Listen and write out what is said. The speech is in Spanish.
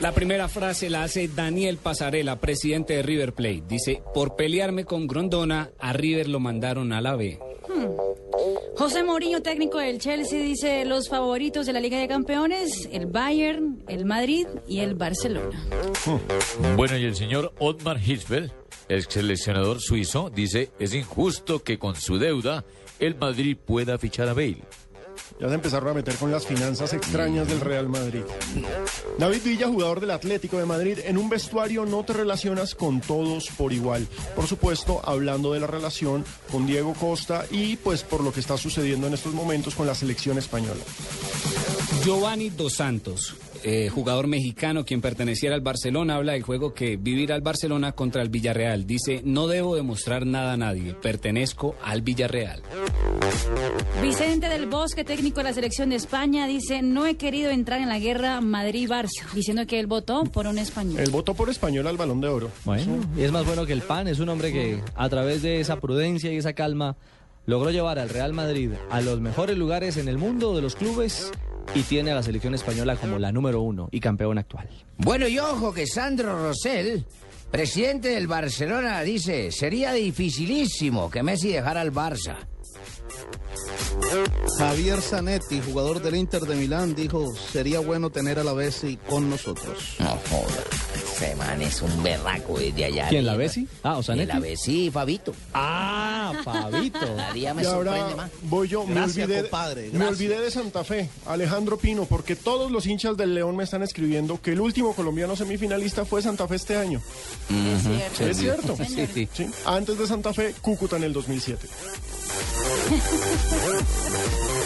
La primera frase la hace Daniel Pasarela, presidente de River Plate. Dice, por pelearme con Grondona, a River lo mandaron a la B. José Mourinho, técnico del Chelsea, dice los favoritos de la Liga de Campeones, el Bayern, el Madrid y el Barcelona. Bueno, y el señor Otmar Hitzfeld, ex seleccionador suizo, dice, es injusto que con su deuda el Madrid pueda fichar a Bale. Ya se empezaron a meter con las finanzas extrañas del Real Madrid. David Villa, jugador del Atlético de Madrid, en un vestuario no te relacionas con todos por igual. Por supuesto, hablando de la relación con Diego Costa y pues por lo que está sucediendo en estos momentos con la selección española. Giovanni Dos Santos, eh, jugador mexicano quien perteneciera al Barcelona, habla del juego que vivir al Barcelona contra el Villarreal. Dice, no debo demostrar nada a nadie, pertenezco al Villarreal. Vicente del Bosque, técnico de la selección de España, dice, no he querido entrar en la guerra Madrid-Barça, diciendo que él votó por un español. El voto por español al balón de oro. Bueno, y es más bueno que el pan, es un hombre que a través de esa prudencia y esa calma logró llevar al Real Madrid a los mejores lugares en el mundo de los clubes y tiene a la selección española como la número uno y campeón actual. Bueno, y ojo que Sandro Rosell, presidente del Barcelona, dice, sería dificilísimo que Messi dejara el Barça. Javier Zanetti, jugador del Inter de Milán, dijo, sería bueno tener a la Bessi con nosotros. No ese man es un berraco desde allá. ¿Quién, la. Bessi? Ah, o Zanetti. La Bessi, Fabito. Ah, Fabito. Día me Y sorprende ahora más. voy yo, me Gracias, olvidé, compadre, me olvidé de Santa Fe, Alejandro Pino, porque todos los hinchas del León me están escribiendo que el último colombiano semifinalista fue Santa Fe este año. Es cierto. ¿Es cierto? Señor. Sí, sí. Sí, Antes de Santa Fe, Cúcuta en el 2007.